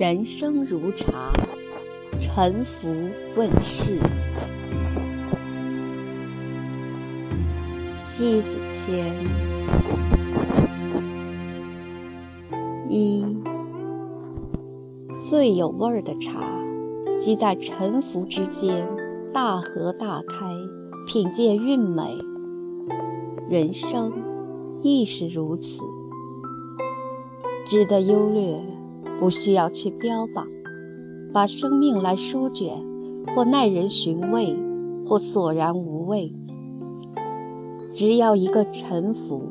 人生如茶，沉浮问世。西子谦。一最有味儿的茶，即在沉浮之间，大合大开，品见韵美。人生亦是如此，值得优劣。不需要去标榜，把生命来书卷，或耐人寻味，或索然无味。只要一个沉浮，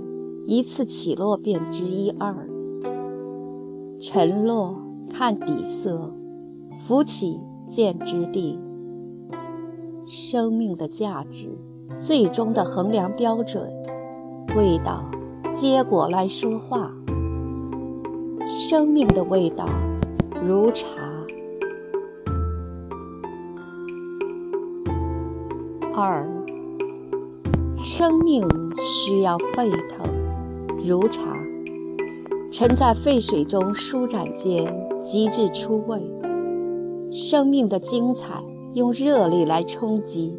一次起落便知一二。沉落看底色，浮起见质地。生命的价值，最终的衡量标准，味道、结果来说话。生命的味道，如茶。二，生命需要沸腾，如茶。沉在沸水中舒展间，极致出味。生命的精彩，用热力来冲击，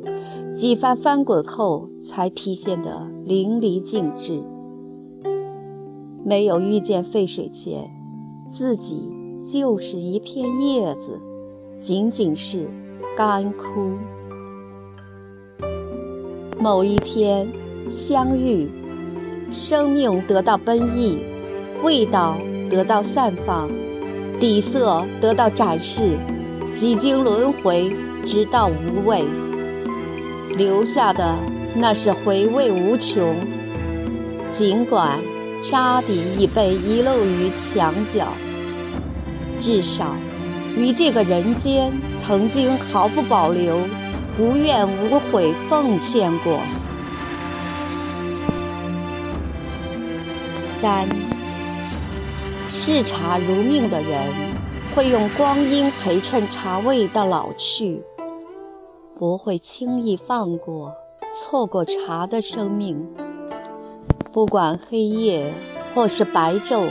几番翻滚后，才体现得淋漓尽致。没有遇见沸水前。自己就是一片叶子，仅仅是干枯。某一天相遇，生命得到奔逸，味道得到散放，底色得到展示，几经轮回，直到无味，留下的那是回味无穷。尽管。沙底已被遗漏于墙角，至少于这个人间曾经毫不保留、无怨无悔奉献过。三，视茶如命的人，会用光阴陪衬茶味到老去，不会轻易放过、错过茶的生命。不管黑夜或是白昼，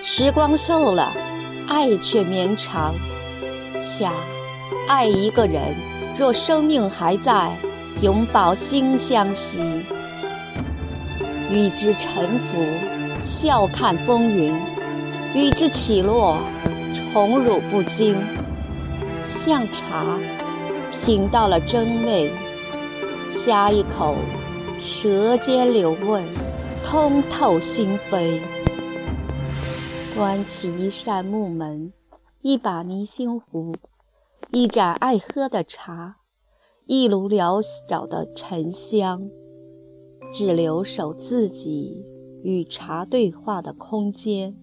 时光瘦了，爱却绵长。恰爱一个人，若生命还在，永葆心相惜。与之沉浮，笑看风云；与之起落，宠辱不惊。像茶，品到了真味，呷一口，舌尖留味。通透心扉，关起一扇木门，一把泥心壶，一盏爱喝的茶，一炉缭绕的沉香，只留守自己与茶对话的空间。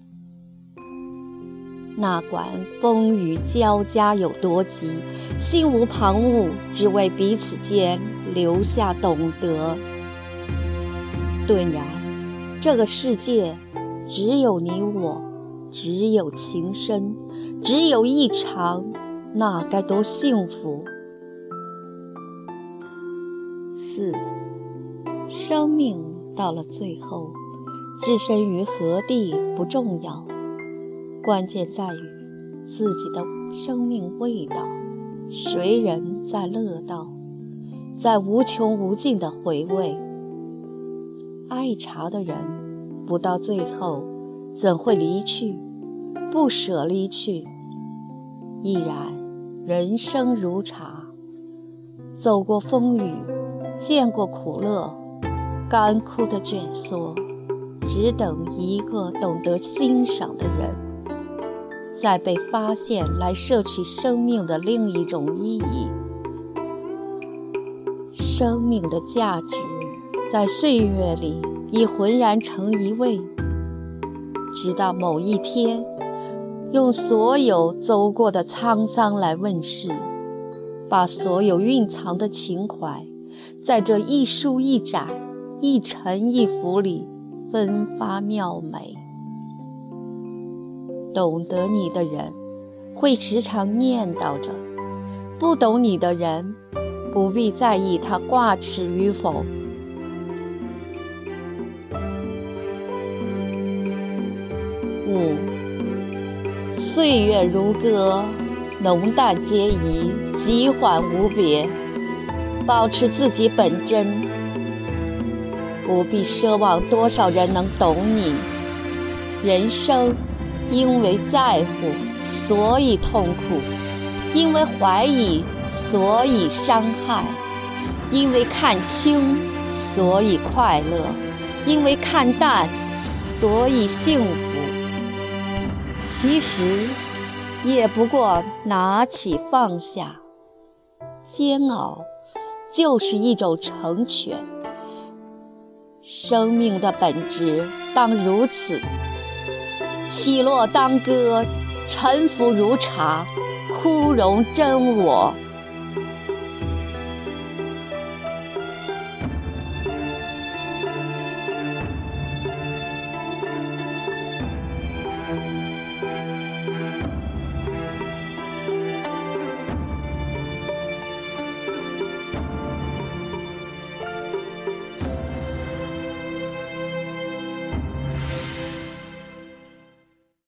那管风雨交加有多急，心无旁骛，只为彼此间留下懂得。顿然。这个世界，只有你我，只有情深，只有一场，那该多幸福！四，生命到了最后，置身于何地不重要，关键在于自己的生命味道。谁人在乐道，在无穷无尽的回味。爱茶的人，不到最后，怎会离去？不舍离去。亦然，人生如茶，走过风雨，见过苦乐，干枯的卷缩，只等一个懂得欣赏的人，再被发现来摄取生命的另一种意义。生命的价值。在岁月里已浑然成一味，直到某一天，用所有走过的沧桑来问世，把所有蕴藏的情怀，在这一书一展、一沉一浮里分发妙美。懂得你的人，会时常念叨着；不懂你的人，不必在意他挂齿与否。岁月如歌，浓淡皆宜，急缓无别。保持自己本真，不必奢望多少人能懂你。人生因为在乎，所以痛苦；因为怀疑，所以伤害；因为看清，所以快乐；因为看淡，所以幸福。其实，也不过拿起放下，煎熬。就是一种成全。生命的本质当如此：起落当歌，沉浮如茶，枯荣真我。